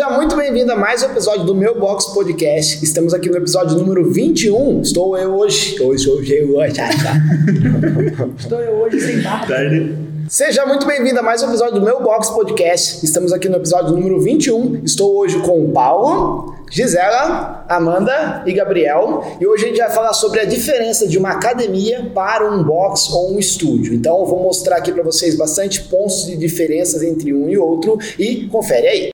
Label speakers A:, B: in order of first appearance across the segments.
A: Seja muito bem-vindo a mais um episódio do meu Box Podcast. Estamos aqui no episódio número 21. Estou eu hoje. Hoje, hoje, eu hoje.
B: Estou eu hoje sem barba.
A: Seja muito bem-vindo a mais um episódio do meu Box Podcast. Estamos aqui no episódio número 21. Estou hoje com o Paulo, Gisela, Amanda e Gabriel. E hoje a gente vai falar sobre a diferença de uma academia para um box ou um estúdio. Então eu vou mostrar aqui para vocês bastante pontos de diferenças entre um e outro e confere aí.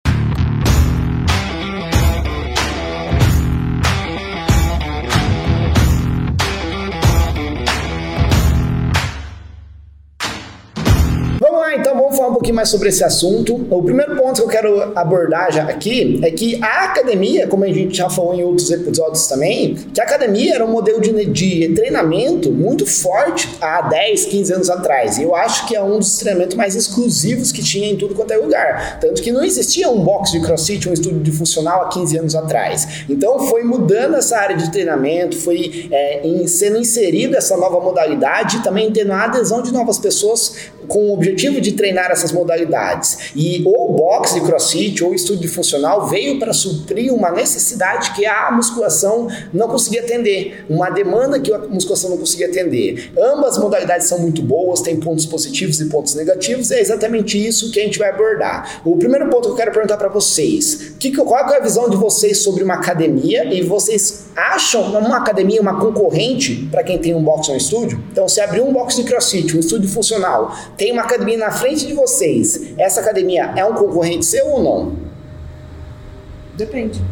A: Pouquinho mais sobre esse assunto. O primeiro ponto que eu quero abordar já aqui é que a academia, como a gente já falou em outros episódios também, que a academia era um modelo de, de treinamento muito forte há 10, 15 anos atrás. E eu acho que é um dos treinamentos mais exclusivos que tinha em tudo quanto é lugar. Tanto que não existia um box de crossfit, um estúdio de funcional há 15 anos atrás. Então foi mudando essa área de treinamento, foi é, em, sendo inserida essa nova modalidade, também tendo a adesão de novas pessoas com o objetivo de treinar essas modalidades. E o box de crossfit ou estúdio funcional veio para suprir uma necessidade que a musculação não conseguia atender, uma demanda que a musculação não conseguia atender. Ambas modalidades são muito boas, têm pontos positivos e pontos negativos, é exatamente isso que a gente vai abordar. O primeiro ponto que eu quero perguntar para vocês, que, qual é a visão de vocês sobre uma academia e vocês acham uma academia uma concorrente para quem tem um box ou um estúdio? Então, se abrir um box de crossfit, um estúdio funcional, tem uma academia na frente de vocês, essa academia é um concorrente seu ou não?
B: Depende.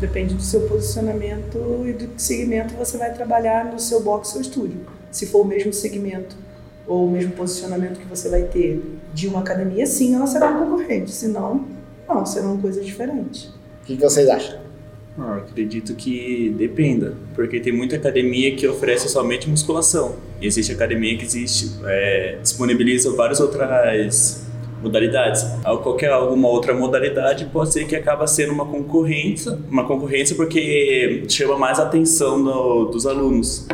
B: Depende do seu posicionamento e do que segmento você vai trabalhar no seu box ou estúdio. Se for o mesmo segmento ou o mesmo posicionamento que você vai ter de uma academia, sim, ela será um concorrente. Se não, não, serão coisas diferentes.
A: O que vocês acham?
C: Eu acredito que dependa, porque tem muita academia que oferece somente musculação. Existe academia que existe, é, disponibiliza várias outras modalidades. Qualquer alguma outra modalidade pode ser que acaba sendo uma concorrência, uma concorrência porque chama mais a atenção do, dos alunos.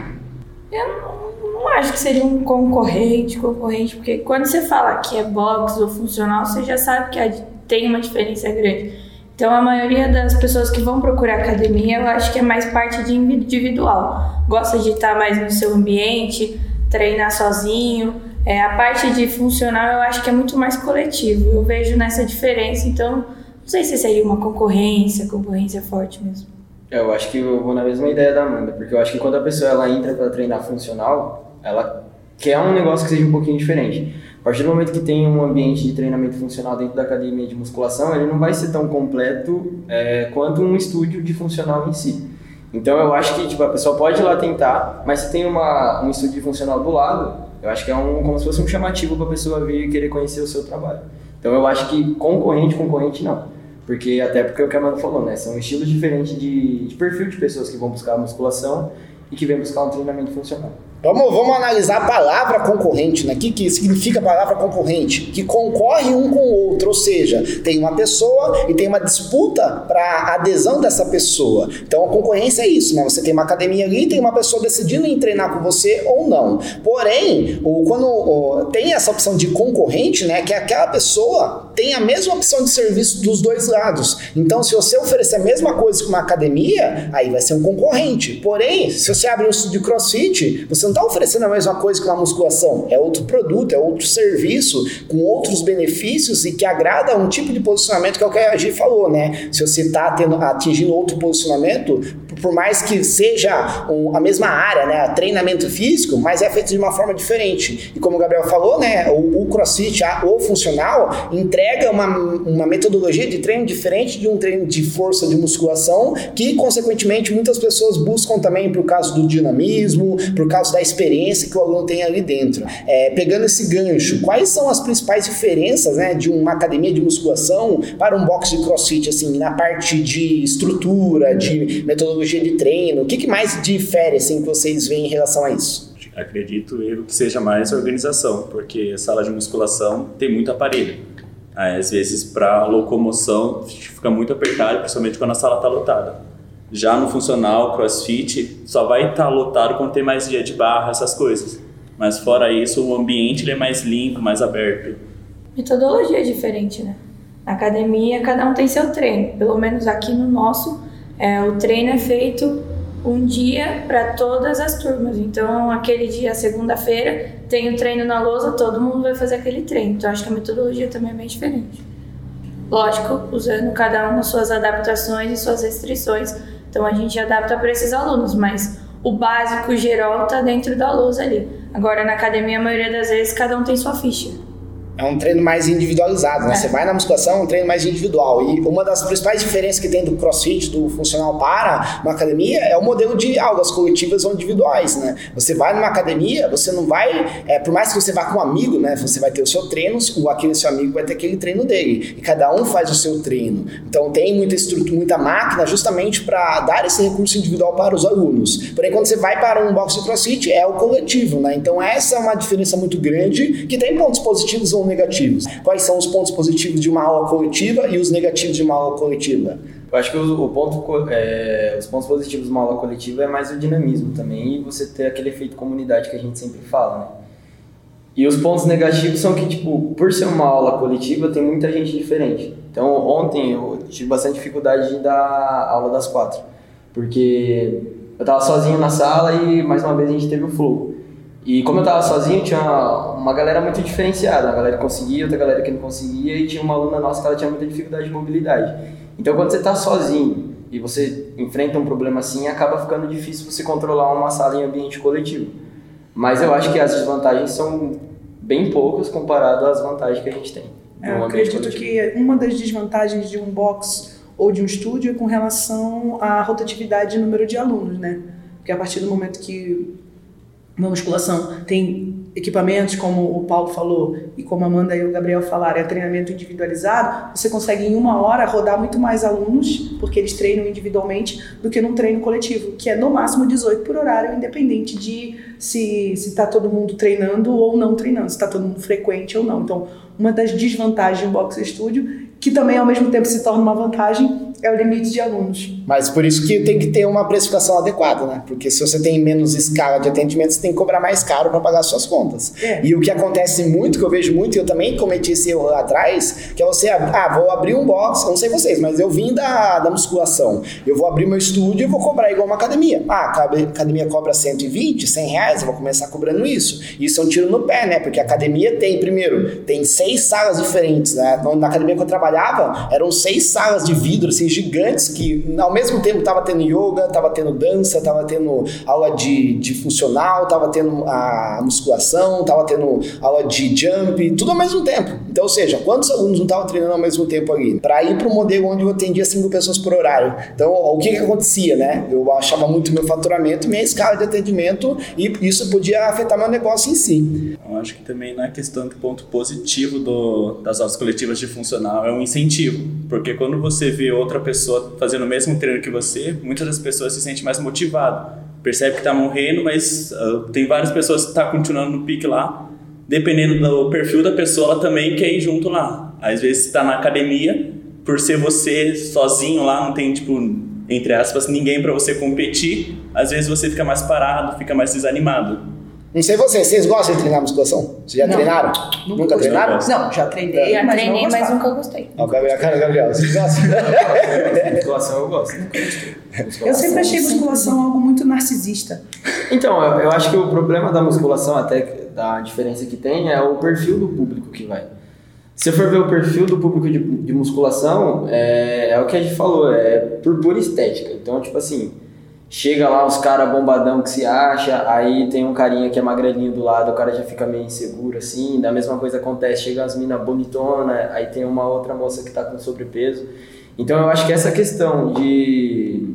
D: Eu não, não acho que seria um concorrente, concorrente, porque quando você fala que é box ou funcional, você já sabe que tem uma diferença grande. Então, a maioria das pessoas que vão procurar academia, eu acho que é mais parte de individual. Gosta de estar mais no seu ambiente, treinar sozinho. É, a parte de funcional, eu acho que é muito mais coletivo. Eu vejo nessa diferença, então, não sei se seria uma concorrência, concorrência forte mesmo.
E: É, eu acho que eu vou na mesma ideia da Amanda, porque eu acho que quando a pessoa ela entra para treinar funcional, ela quer um negócio que seja um pouquinho diferente. A partir do momento que tem um ambiente de treinamento funcional dentro da academia de musculação, ele não vai ser tão completo é, quanto um estúdio de funcional em si. Então eu acho que tipo, a pessoa pode ir lá tentar, mas se tem uma, um estúdio de funcional do lado, eu acho que é um, como se fosse um chamativo para a pessoa vir e querer conhecer o seu trabalho. Então eu acho que concorrente, concorrente não. Porque até porque o que a Amanda falou, né? São estilos diferentes de, de perfil de pessoas que vão buscar musculação e que vêm buscar um treinamento funcional.
A: Vamos, vamos analisar a palavra concorrente, né? O que, que significa a palavra concorrente? Que concorre um com o outro, ou seja, tem uma pessoa e tem uma disputa para adesão dessa pessoa. Então a concorrência é isso, né? Você tem uma academia ali e tem uma pessoa decidindo em treinar com você ou não. Porém, o, quando o, tem essa opção de concorrente, né? Que aquela pessoa tem a mesma opção de serviço dos dois lados. Então, se você oferecer a mesma coisa que uma academia, aí vai ser um concorrente. Porém, se você abre um estúdio de crossfit, você não está oferecendo a mesma coisa que uma musculação, é outro produto, é outro serviço, com outros benefícios e que agrada um tipo de posicionamento que é o que a Gi falou, né? Se você está atingindo outro posicionamento, por mais que seja um, a mesma área, né? Treinamento físico, mas é feito de uma forma diferente. E como o Gabriel falou, né? O, o crossfit, o funcional, entrega uma, uma metodologia de treino diferente de um treino de força de musculação, que consequentemente muitas pessoas buscam também por causa do dinamismo, por causa da experiência que o aluno tem ali dentro. É, pegando esse gancho, quais são as principais diferenças né, de uma academia de musculação para um box de crossfit, assim, na parte de estrutura, de metodologia de treino? O que, que mais difere assim, que vocês veem em relação a isso?
C: Acredito eu que seja mais organização, porque a sala de musculação tem muito aparelho. Às vezes, para locomoção, fica muito apertado, principalmente quando a sala está lotada. Já no funcional, crossfit, só vai estar tá lotado quando tem mais dia de barra, essas coisas. Mas fora isso, o ambiente é mais limpo, mais aberto.
D: Metodologia é diferente, né? Na academia, cada um tem seu treino. Pelo menos aqui no nosso, é, o treino é feito um dia para todas as turmas. Então, aquele dia, segunda-feira, tem o treino na lousa, todo mundo vai fazer aquele treino. Então, acho que a metodologia também é bem diferente. Lógico, usando cada um as suas adaptações e suas restrições. Então, a gente adapta para esses alunos, mas o básico geral está dentro da lousa ali. Agora, na academia, a maioria das vezes, cada um tem sua ficha.
A: É um treino mais individualizado, né?
D: É.
A: Você vai na musculação, é um treino mais individual. E uma das principais diferenças que tem do crossfit, do funcional para uma academia, é o modelo de aulas coletivas ou individuais, né? Você vai numa academia, você não vai, é, por mais que você vá com um amigo, né? Você vai ter o seu treino, o aquele seu amigo vai ter aquele treino dele. E cada um faz o seu treino. Então tem muita estrutura, muita máquina justamente para dar esse recurso individual para os alunos. Porém, quando você vai para um box de crossfit, é o coletivo, né? Então essa é uma diferença muito grande que tem pontos positivos ou negativos. Quais são os pontos positivos de uma aula coletiva e os negativos de uma aula coletiva?
E: Eu acho que o, ponto, é, os pontos positivos de uma aula coletiva é mais o dinamismo também e você ter aquele efeito comunidade que a gente sempre fala, né? E os pontos negativos são que, tipo, por ser uma aula coletiva, tem muita gente diferente. Então, ontem eu tive bastante dificuldade de dar aula das quatro, porque eu tava sozinho na sala e mais uma vez a gente teve o flow. E como eu tava sozinho, tinha uma galera muito diferenciada, uma galera que conseguia, outra galera que não conseguia, e tinha uma aluna nossa que ela tinha muita dificuldade de mobilidade. Então, quando você tá sozinho e você enfrenta um problema assim, acaba ficando difícil você controlar uma sala em ambiente coletivo. Mas eu acho que as desvantagens são bem poucas comparado às vantagens que a gente tem.
B: É, eu acredito
E: coletivo.
B: que uma das desvantagens de um box ou de um estúdio é com relação à rotatividade e número de alunos, né? Porque a partir do momento que uma musculação tem equipamentos, como o Paulo falou, e como a Amanda e o Gabriel falaram, é treinamento individualizado, você consegue em uma hora rodar muito mais alunos, porque eles treinam individualmente, do que num treino coletivo, que é no máximo 18 por horário, independente de se está todo mundo treinando ou não treinando, se está todo mundo frequente ou não. Então, uma das desvantagens do Box Studio, que também ao mesmo tempo se torna uma vantagem, é o limite de alunos.
A: Mas por isso que tem que ter uma precificação adequada, né? Porque se você tem menos escala de atendimento, você tem que cobrar mais caro para pagar suas contas.
B: É.
A: E o que acontece muito, que eu vejo muito, e eu também cometi esse erro lá atrás, que é você, ah, vou abrir um box, eu não sei vocês, mas eu vim da, da musculação. Eu vou abrir meu estúdio e vou cobrar igual uma academia. Ah, a academia cobra 120, 100 reais, eu vou começar cobrando isso. Isso é um tiro no pé, né? Porque a academia tem, primeiro, tem seis salas diferentes, né? Na academia que eu trabalhava, eram seis salas de vidro, assim, gigantes, que ao mesmo tempo tava tendo yoga, tava tendo dança, tava tendo aula de, de funcional, tava tendo a musculação, tava tendo aula de jump, tudo ao mesmo tempo. Então, ou seja, quantos alunos não estavam treinando ao mesmo tempo ali? Para ir para o modelo onde eu atendia cinco pessoas por horário. Então, o que que acontecia, né? Eu achava muito meu faturamento, minha escala de atendimento e isso podia afetar meu negócio em si.
C: Eu acho que também não é questão que o ponto positivo do, das aulas coletivas de funcional é um incentivo. Porque quando você vê outra pessoa fazendo o mesmo treino que você, muitas das pessoas se sentem mais motivadas. Percebe que está morrendo, mas uh, tem várias pessoas que estão continuando no pique lá. Dependendo do perfil da pessoa, ela também quer ir junto lá. Às vezes está na academia, por ser você sozinho lá, não tem, tipo, entre aspas, ninguém para você competir. Às vezes você fica mais parado, fica mais desanimado.
A: Não sei vocês, vocês gostam de treinar musculação? Vocês já
B: Não.
A: treinaram?
B: Nunca
A: Nunca, treinaram?
B: Não, já treinei,
D: Já
B: mas
D: treinei,
B: não
D: mas nunca gostei.
A: Ó, Gabriel, cara, Gabriel, vocês gostam?
E: Musculação eu gosto.
B: Eu sempre achei musculação algo muito narcisista.
E: Então, eu, eu acho que o problema da musculação, até da diferença que tem, é o perfil do público que vai. Se você for ver o perfil do público de, de musculação, é, é o que a gente falou, é por pura estética. Então, tipo assim, chega lá os caras bombadão que se acha, aí tem um carinha que é magrelinho do lado, o cara já fica meio inseguro assim, da mesma coisa acontece, chega as minas bonitona, aí tem uma outra moça que tá com sobrepeso. Então eu acho que essa questão de,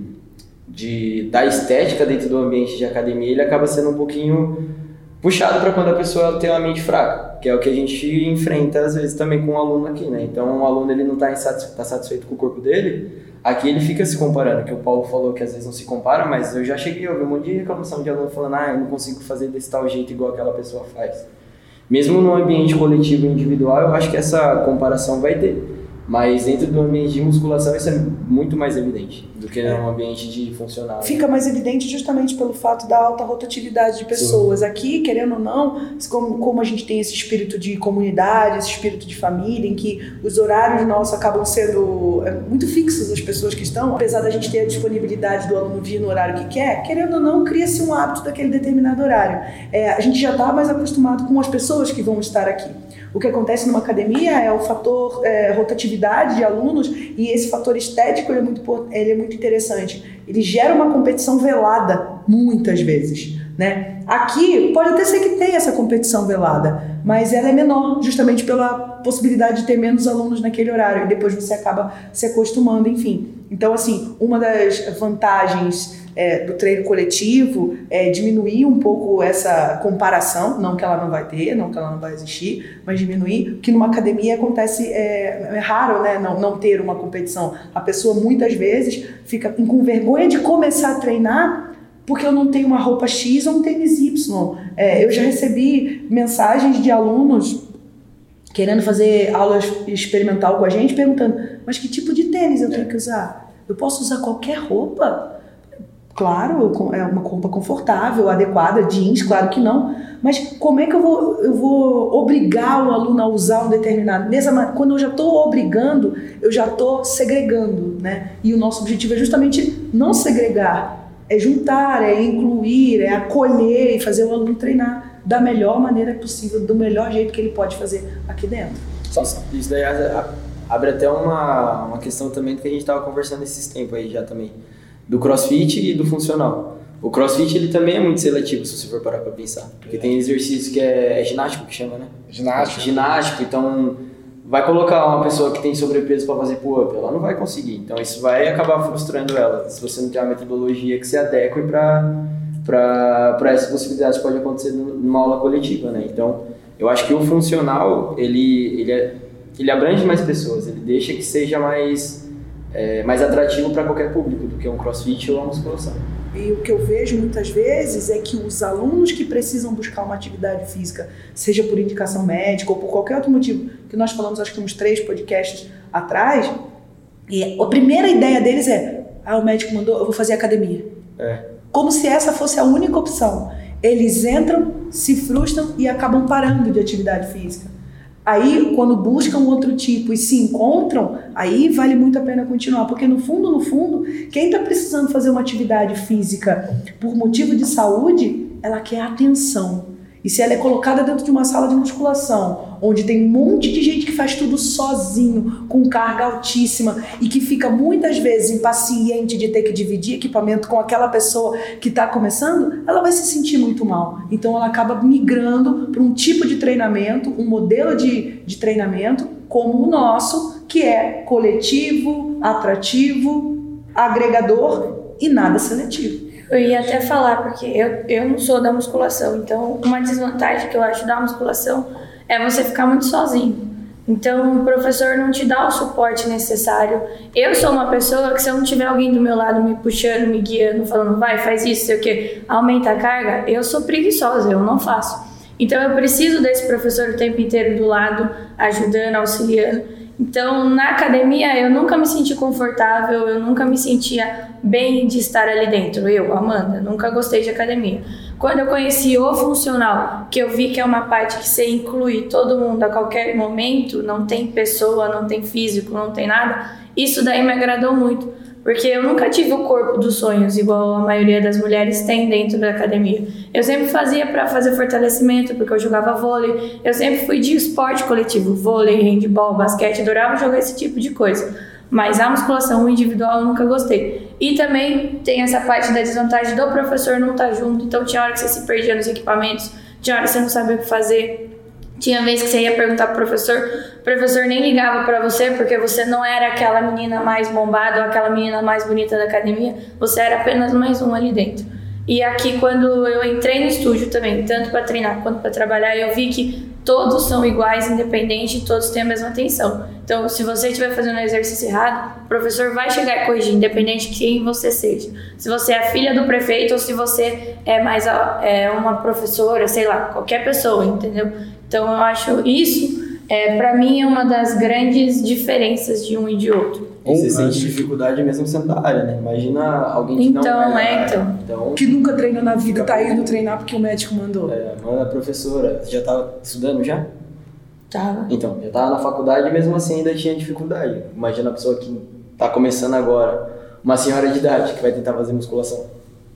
E: de da estética dentro do ambiente de academia, ele acaba sendo um pouquinho puxado para quando a pessoa tem uma mente fraca, que é o que a gente enfrenta às vezes também com um aluno aqui, né? Então, o aluno ele não está tá satisfeito com o corpo dele, aqui ele fica se comparando, que o Paulo falou que às vezes não se compara, mas eu já cheguei a ouvir um monte de reclamação de aluno falando, ah, eu não consigo fazer desse tal jeito igual aquela pessoa faz. Mesmo no ambiente coletivo e individual, eu acho que essa comparação vai ter. Mas dentro do ambiente de musculação isso é muito mais evidente do que no ambiente de funcional.
B: Fica mais evidente justamente pelo fato da alta rotatividade de pessoas. Sim. Aqui, querendo ou não, como, como a gente tem esse espírito de comunidade, esse espírito de família, em que os horários nossos acabam sendo é, muito fixos as pessoas que estão, apesar da gente ter a disponibilidade do aluno vir no horário que quer, querendo ou não, cria-se um hábito daquele determinado horário. É, a gente já está mais acostumado com as pessoas que vão estar aqui. O que acontece numa academia é o fator é, rotatividade de alunos e esse fator estético ele é, muito, ele é muito interessante. Ele gera uma competição velada, muitas vezes. Né? Aqui pode até ser que tenha essa competição velada, mas ela é menor, justamente pela possibilidade de ter menos alunos naquele horário, e depois você acaba se acostumando, enfim. Então, assim, uma das vantagens é, do treino coletivo, é, diminuir um pouco essa comparação, não que ela não vai ter, não que ela não vai existir, mas diminuir, que numa academia acontece, é, é raro né, não, não ter uma competição. A pessoa muitas vezes fica com vergonha de começar a treinar porque eu não tenho uma roupa X ou um tênis Y. É, eu já recebi mensagens de alunos querendo fazer aula experimental com a gente, perguntando: mas que tipo de tênis eu tenho que usar? Eu posso usar qualquer roupa? Claro, é uma roupa confortável, adequada, jeans, claro que não. Mas como é que eu vou, eu vou obrigar o aluno a usar um determinado? Nessa, quando eu já estou obrigando, eu já estou segregando, né? E o nosso objetivo é justamente não segregar, é juntar, é incluir, é acolher e fazer o aluno treinar da melhor maneira possível, do melhor jeito que ele pode fazer aqui dentro.
E: Isso, isso daí abre até uma, uma questão também que a gente estava conversando esses tempos aí já também do crossfit e do funcional. O crossfit ele também é muito seletivo, se você for parar para pensar. Porque tem exercício que é, é, ginástico que chama, né?
A: Ginástico.
E: Ginástico, então vai colocar uma pessoa que tem sobrepeso para fazer pull-up, ela não vai conseguir. Então isso vai acabar frustrando ela, se você não tem uma metodologia que se adeque para para essas possibilidades que pode acontecer numa aula coletiva, né? Então, eu acho que o funcional, ele, ele, é, ele abrange mais pessoas, ele deixa que seja mais é, mais atrativo para qualquer público do que um crossfit ou uma musculação.
B: E o que eu vejo muitas vezes é que os alunos que precisam buscar uma atividade física, seja por indicação médica ou por qualquer outro motivo, que nós falamos acho que uns três podcasts atrás, e a primeira ideia deles é: ah, o médico mandou, eu vou fazer academia.
E: É.
B: Como se essa fosse a única opção. Eles entram, se frustram e acabam parando de atividade física. Aí, quando buscam outro tipo e se encontram, aí vale muito a pena continuar, porque no fundo, no fundo, quem está precisando fazer uma atividade física por motivo de saúde, ela quer atenção. E se ela é colocada dentro de uma sala de musculação, onde tem um monte de gente que faz tudo sozinho, com carga altíssima e que fica muitas vezes impaciente de ter que dividir equipamento com aquela pessoa que está começando, ela vai se sentir muito mal. Então ela acaba migrando para um tipo de treinamento, um modelo de, de treinamento como o nosso, que é coletivo, atrativo, agregador e nada seletivo.
D: Eu ia até falar, porque eu, eu não sou da musculação, então uma desvantagem que eu acho da musculação é você ficar muito sozinho. Então o professor não te dá o suporte necessário. Eu sou uma pessoa que se eu não tiver alguém do meu lado me puxando, me guiando, falando vai, faz isso, sei o que, aumenta a carga, eu sou preguiçosa, eu não faço. Então eu preciso desse professor o tempo inteiro do lado, ajudando, auxiliando. Então, na academia, eu nunca me senti confortável, eu nunca me sentia bem de estar ali dentro. Eu, Amanda, nunca gostei de academia. Quando eu conheci o funcional, que eu vi que é uma parte que você inclui todo mundo a qualquer momento, não tem pessoa, não tem físico, não tem nada, isso daí me agradou muito. Porque eu nunca tive o corpo dos sonhos, igual a maioria das mulheres tem dentro da academia. Eu sempre fazia para fazer fortalecimento, porque eu jogava vôlei. Eu sempre fui de esporte coletivo, vôlei, handball, basquete, adorava jogar esse tipo de coisa. Mas a musculação individual eu nunca gostei. E também tem essa parte da desvantagem do professor não estar tá junto, então tinha hora que você se perdia nos equipamentos, tinha hora que você não sabia o que fazer. Tinha vez que você ia perguntar pro professor, o professor nem ligava para você porque você não era aquela menina mais bombada ou aquela menina mais bonita da academia, você era apenas mais um ali dentro. E aqui quando eu entrei no estúdio também, tanto para treinar quanto para trabalhar, eu vi que todos são iguais, independente, todos têm a mesma atenção. Então, se você estiver fazendo um exercício errado, o professor vai chegar e corrigir, independente de quem você seja. Se você é filha do prefeito ou se você é mais é uma professora, sei lá, qualquer pessoa, entendeu? Então eu acho isso É, para mim é uma das grandes diferenças de um e de outro.
E: E você sente dificuldade mesmo sendo da área, né? Imagina alguém que não
D: Então,
E: é da
D: é,
E: área.
D: então.
E: Então,
B: Que nunca treinou na vida, tá indo treinar porque o médico mandou.
E: é, manda a professora, você já tá estudando já?
D: Tava.
E: Então, já tava na faculdade e mesmo assim ainda tinha dificuldade. Imagina a pessoa que tá começando agora, uma senhora de idade que vai tentar fazer musculação.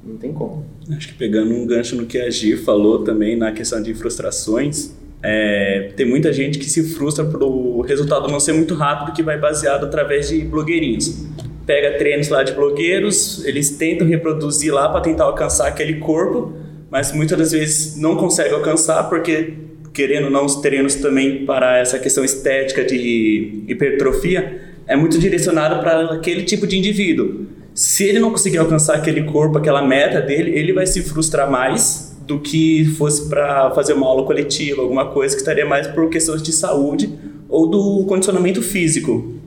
E: Não tem como.
C: Acho que pegando um gancho no que a Gi falou também na questão de frustrações, é, tem muita gente que se frustra pelo resultado não ser muito rápido, que vai baseado através de blogueirinhos. Pega treinos lá de blogueiros, eles tentam reproduzir lá para tentar alcançar aquele corpo, mas muitas das vezes não conseguem alcançar porque querendo ou não os treinos também para essa questão estética de hipertrofia é muito direcionado para aquele tipo de indivíduo. Se ele não conseguir alcançar aquele corpo, aquela meta dele, ele vai se frustrar mais do que fosse para fazer uma aula coletiva, alguma coisa que estaria mais por questões de saúde ou do condicionamento físico.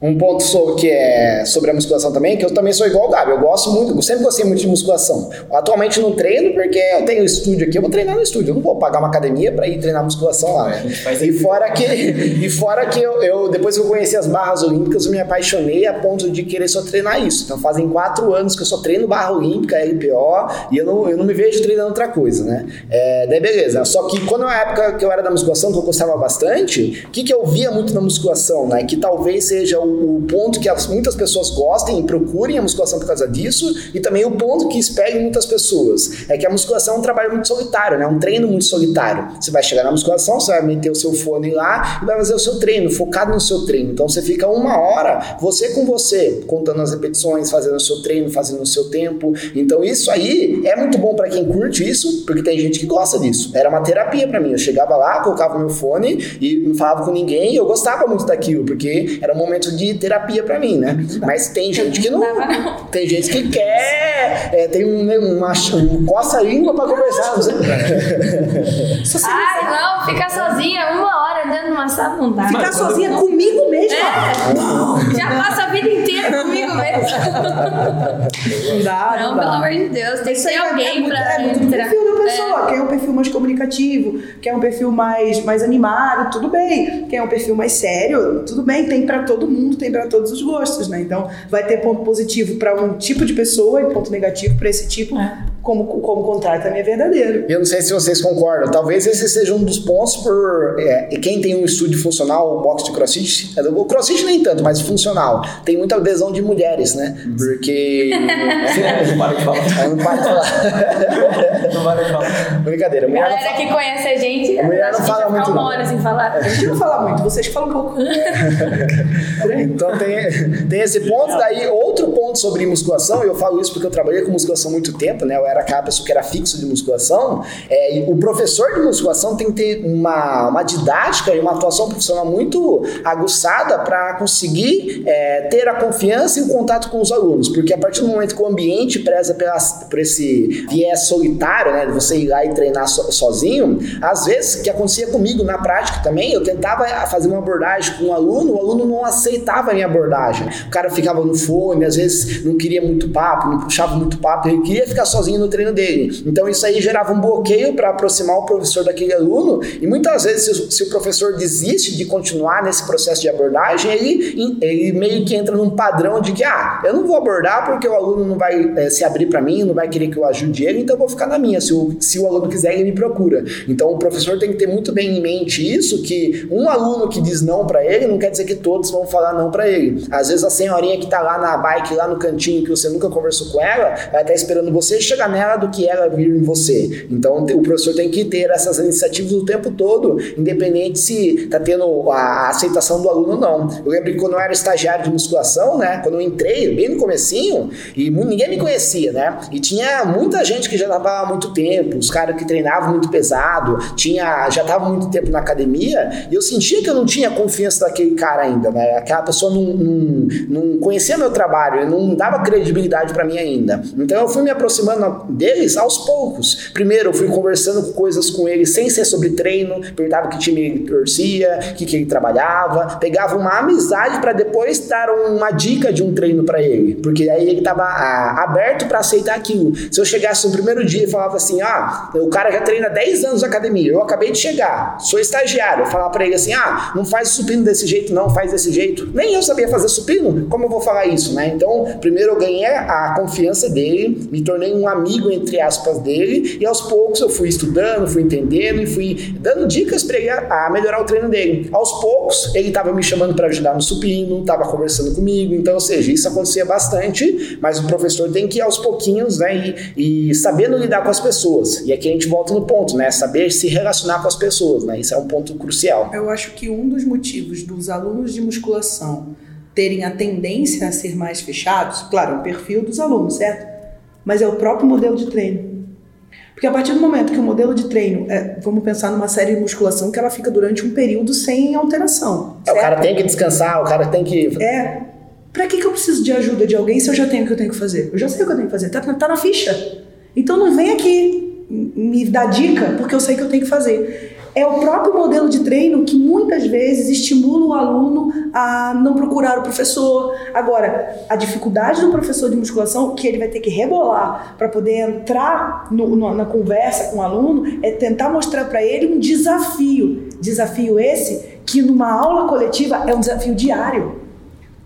A: Um ponto sobre, que é sobre a musculação também, que eu também sou igual o Gabi, eu gosto muito, eu sempre gostei muito de musculação. Atualmente não treino porque eu tenho estúdio aqui, eu vou treinar no estúdio, eu não vou pagar uma academia para ir treinar musculação lá, né?
E: A
A: E fora que, e fora que eu, eu- depois que eu conheci as barras olímpicas, eu me apaixonei a ponto de querer só treinar isso. Então fazem quatro anos que eu só treino barra olímpica, LPO, e eu não, eu não me vejo treinando outra coisa, né? É, daí beleza. Só que quando na época que eu era da musculação, que eu gostava bastante, o que, que eu via muito na musculação, né? Que talvez seja o, o ponto que as- muitas pessoas gostem e procurem a musculação por causa disso, e também o ponto que esperem muitas pessoas. É que a musculação é um trabalho muito solitário, né? Um treino muito solitário. Você vai chegar na musculação, você vai meter o seu fone lá e vai fazer o seu treino, focado no seu treino. Então você fica uma hora, você com você, contando as repetições, fazendo o seu treino, fazendo o seu tempo. Então isso aí é muito bom para quem curte isso, porque tem gente que gosta disso. Era uma terapia para mim. Eu chegava lá, colocava meu fone e não falava com ninguém, e eu gostava muito daquilo, porque era um momento de terapia para mim, né? Mas tem gente que não. Tem gente que quer, é, tem um, né, uma, um coça-língua para conversar. Não sei.
D: Ai, não, ficar sozinha uma sala não dá.
B: Ficar sozinha comigo mesma.
D: É, já passa a vida inteira comigo mesmo.
B: Não dá,
D: Não,
B: dá.
D: pelo amor de Deus, tem que
B: Isso aí
D: ter
B: é-
D: alguém
B: é muito,
D: pra
B: é muito
D: entrar.
B: perfil da pessoa. Quem é um perfil mais comunicativo, quem é um perfil mais, mais animado, tudo bem. Quem é um perfil mais sério, tudo bem. Tem pra todo mundo, tem pra todos os gostos, né? Então vai ter ponto positivo pra um tipo de pessoa e ponto negativo pra esse tipo,
D: É.
B: como, como o contrário também é verdadeiro.
A: Eu não sei se vocês concordam. Talvez esse seja um dos pontos por é, quem tem um estúdio funcional, o box de crossfit. é, O crossfit nem tanto, mas funcional. Tem muita adesão de mulheres, né? Porque.
E: não para de falar.
A: Não paro de falar.
E: Não para de falar.
A: Brincadeira. Mulher
D: Galera
A: fala-
D: que conhece a gente,
A: Mulher
D: acho
A: não fala
D: vai ficar
A: muito,
D: uma
A: não.
D: hora sem falar.
B: A gente não fala muito, vocês falam um pouco.
A: Então tem, tem esse ponto. Daí, outro ponto sobre musculação, e eu falo isso porque eu trabalhei com musculação há muito tempo, né? Eu era aquela pessoa que era fixo de musculação. É, o professor de musculação tem que ter uma, uma didática e uma atuação profissional muito aguçada para conseguir é, ter a confiança e o contato com os alunos. Porque a partir do momento que o ambiente preza pela, por esse viés solitário, né? De você ir lá e treinar so- sozinho, às vezes, que acontecia comigo na prática também, eu tentava fazer uma abordagem com um aluno, o aluno não aceitava a minha abordagem. O cara ficava no fone, às vezes não queria muito papo, não puxava muito papo, ele queria ficar sozinho no treino dele. Então isso aí gerava um bloqueio para aproximar o professor daquele aluno, e muitas vezes, se o, professor desiste de continuar nesse processo de abordagem, ele, ele meio que entra num padrão de que, ah, eu não vou abordar porque o aluno não vai eh, se abrir para mim, não vai querer que eu ajude ele, então eu vou ficar na minha. Se o, se o aluno quiser, ele me procura. Então o professor tem que ter muito bem em mente isso, que um aluno que diz não para ele, não quer dizer que todos vão falar não para ele. Às vezes a senhorinha que tá lá na bike, lá no cantinho, que você nunca conversou com ela, vai estar esperando você chegar nela do que ela vir em você. Então o professor tem que ter essas iniciativas o tempo todo, independente se tá tendo a aceitação do aluno ou não. Eu lembro que quando eu era estagiário de musculação, né, quando eu entrei, bem no comecinho, e ninguém me conhecia, né, e tinha muita gente que já tava há muito tempo, os caras que treinavam muito pesado, tinha, já tava muito tempo na academia, e eu sentia que eu não tinha confiança daquele cara ainda, né, aquela pessoa não, não, não conhecia meu trabalho, não dava credibilidade para mim ainda. Então eu fui me aproximando deles aos poucos. Primeiro, eu fui conversando coisas com ele sem ser sobre treino, perguntava que time ele torcia, o que, que ele trabalhava, pegava uma amizade para depois dar uma dica de um treino para ele, porque aí ele estava ah, aberto para aceitar aquilo. Se eu chegasse no primeiro dia e falava assim: ah, o cara já treina 10 anos na academia, eu acabei de chegar, sou estagiário, eu falava para ele assim: ah, não faz supino desse jeito, não, faz desse jeito. Nem eu sabia fazer supino, como eu vou falar isso, né? Então, primeiro eu ganhei a confiança dele, me tornei um amigo, entre aspas, dele, e aos poucos eu fui estudando, fui entendendo e fui dando dicas para ele a, melhorar o treino dele. Aos poucos, ele estava me chamando para ajudar no supino, estava conversando comigo, então, ou seja, isso acontecia bastante, mas o professor tem que ir aos pouquinhos, né, e, e sabendo lidar com as pessoas. E aqui a gente volta no ponto, né, saber se relacionar com as pessoas, né, isso é um ponto crucial.
B: Eu acho que um dos motivos dos alunos de musculação terem a tendência a ser mais fechados, claro, o perfil dos alunos, certo? Mas é o próprio modelo de treino. Porque a partir do momento que o modelo de treino, é, vamos pensar numa série de musculação que ela fica durante um período sem alteração.
A: É, o cara tem que descansar, o cara tem que.
B: É. Pra que, que eu preciso de ajuda de alguém se eu já tenho o que eu tenho que fazer? Eu já sei o que eu tenho que fazer, tá, tá na ficha. Então não vem aqui me dar dica, porque eu sei que eu tenho que fazer é o próprio modelo de treino que muitas vezes estimula o aluno a não procurar o professor. Agora, a dificuldade do professor de musculação, que ele vai ter que rebolar para poder entrar no, no, na conversa com o aluno, é tentar mostrar para ele um desafio. Desafio esse que numa aula coletiva é um desafio diário.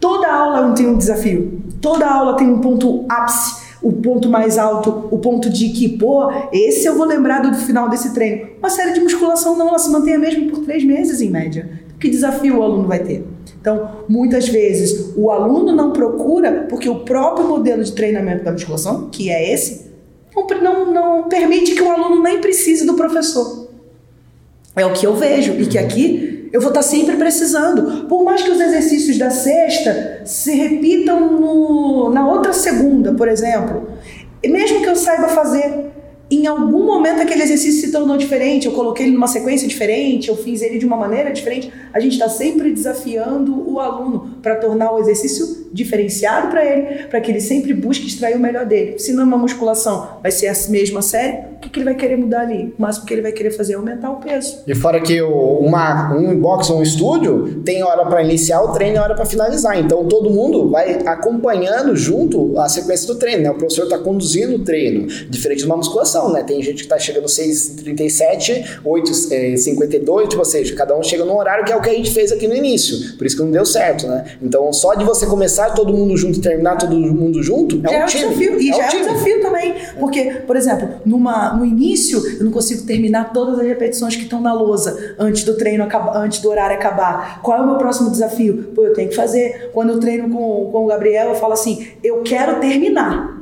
B: Toda aula tem um desafio. Toda aula tem um ponto ápice o ponto mais alto, o ponto de que, pô, esse eu vou lembrar do final desse treino. Uma série de musculação não, ela se mantém a mesma por três meses em média. Que desafio o aluno vai ter? Então, muitas vezes, o aluno não procura porque o próprio modelo de treinamento da musculação, que é esse, não, não, não permite que o aluno nem precise do professor. É o que eu vejo. E que aqui eu vou estar sempre precisando. Por mais que os exercícios da sexta se repitam no, na outra segunda, por exemplo, mesmo que eu saiba fazer, em algum momento aquele exercício se tornou diferente, eu coloquei ele numa sequência diferente, eu fiz ele de uma maneira diferente. A gente está sempre desafiando o aluno para tornar o exercício diferenciado para ele, para que ele sempre busque extrair o melhor dele. Se não é uma musculação vai ser a mesma série, o que, que ele vai querer mudar ali? O máximo que ele vai querer fazer é aumentar o peso.
A: E fora que uma, um box ou um estúdio tem hora para iniciar o treino e hora para finalizar. Então todo mundo vai acompanhando junto a sequência do treino, né? O professor está conduzindo o treino, diferente de uma musculação, né? Tem gente que está chegando 6h37, 8h52, ou seja, cada um chega no horário que é o que a gente fez aqui no início. Por isso que não deu certo, né? Então só de você começar todo mundo junto e terminar todo mundo junto é
B: já
A: um
B: é um
A: time.
B: desafio. E
A: é
B: já
A: um
B: é um
A: time.
B: desafio também. Porque, por exemplo, numa, no início eu não consigo terminar todas as repetições que estão na lousa antes do treino acabar, antes do horário acabar. Qual é o meu próximo desafio? Pô, eu tenho que fazer. Quando eu treino com, com o Gabriel, eu falo assim: eu quero terminar.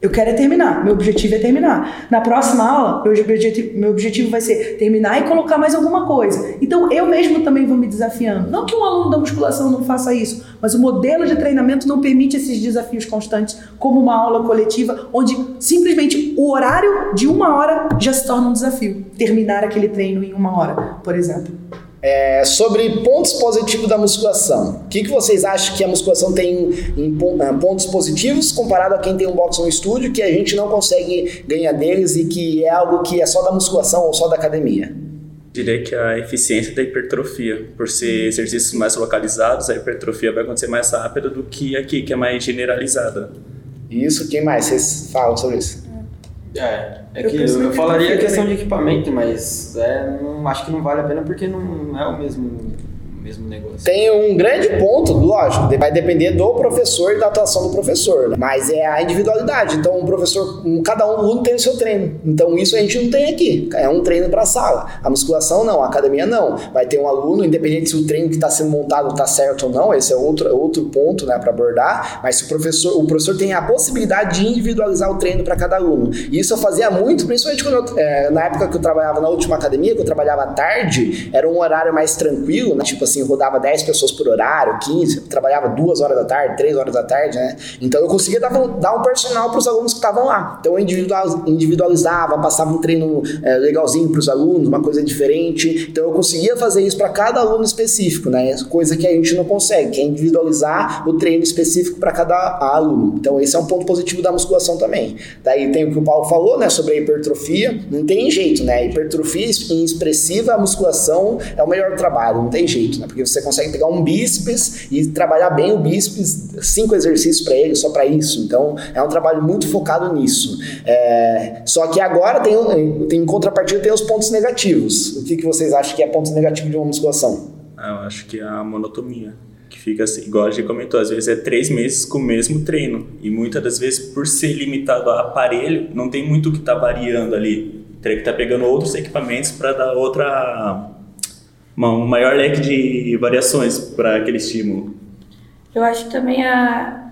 B: Eu quero é terminar. Meu objetivo é terminar. Na próxima aula, meu objetivo, meu objetivo vai ser terminar e colocar mais alguma coisa. Então, eu mesmo também vou me desafiando. Não que um aluno da musculação não faça isso, mas o modelo de treinamento não permite esses desafios constantes, como uma aula coletiva, onde simplesmente o horário de uma hora já se torna um desafio. Terminar aquele treino em uma hora, por exemplo.
A: É, sobre pontos positivos da musculação. O que, que vocês acham que a musculação tem em eh, pontos positivos comparado a quem tem um box ou um estúdio que a gente não consegue ganhar deles e que é algo que é só da musculação ou só da academia?
C: Diria que a eficiência da hipertrofia, por ser exercícios mais localizados, a hipertrofia vai acontecer mais rápido do que aqui, que é mais generalizada.
A: Isso, quem mais? Vocês falam sobre isso?
E: É, é
B: Eu
E: que eu,
B: na
E: eu falaria a
B: hipertrofia
E: questão de equipamento, mas é, não, acho que não vale a pena porque não é o mesmo, mesmo negócio.
A: Tem um grande ponto, lógico, vai depender do professor e da atuação do professor, né? mas é a individualidade. Então, um professor, um- cada um aluno tem o seu treino. Então, isso a gente não tem aqui. É um treino para a sala. A musculação não, a academia não. Vai ter um aluno, independente se o treino que está sendo montado está certo ou não, esse é outro, outro ponto né, para abordar. Mas se o professor, o professor tem a possibilidade de individualizar o treino para cada aluno. E isso eu fazia muito, principalmente quando eu, é, na época que eu trabalhava na última academia, que eu trabalhava à tarde, era um horário mais tranquilo, né? tipo assim, rodava 10 pessoas por horário, 15, trabalhava duas horas da tarde, três horas da tarde, né? Então eu conseguia dar, dar um personal para os alunos que estavam lá. Então eu individualizava, passava um treino é, legalzinho para os alunos, uma coisa diferente. Então eu conseguia fazer isso para cada aluno específico, né? Coisa que a gente não consegue, que é individualizar o treino específico para cada aluno. Então esse é um ponto positivo da musculação também. Daí tem o que o Paulo falou, né, sobre a hipertrofia. Não tem jeito, né? hipertrofia expressiva, a musculação é o melhor trabalho, não tem jeito, né? Porque você consegue pegar um bíceps e trabalhar bem o bíceps, cinco exercícios para ele, só para isso. Então é um trabalho muito focado nisso. É... Só que agora tem, tem em contrapartida tem os pontos negativos. O que, que vocês acham que é ponto negativo de uma musculação?
C: Ah, eu acho que é a monotonia que fica assim, igual a gente comentou, às vezes é três meses com o mesmo treino. E muitas das vezes, por ser limitado a aparelho, não tem muito o que tá variando ali. Teria que estar tá pegando outros equipamentos para dar outra. Uma, um maior leque de variações para aquele estímulo.
D: Eu acho que também a,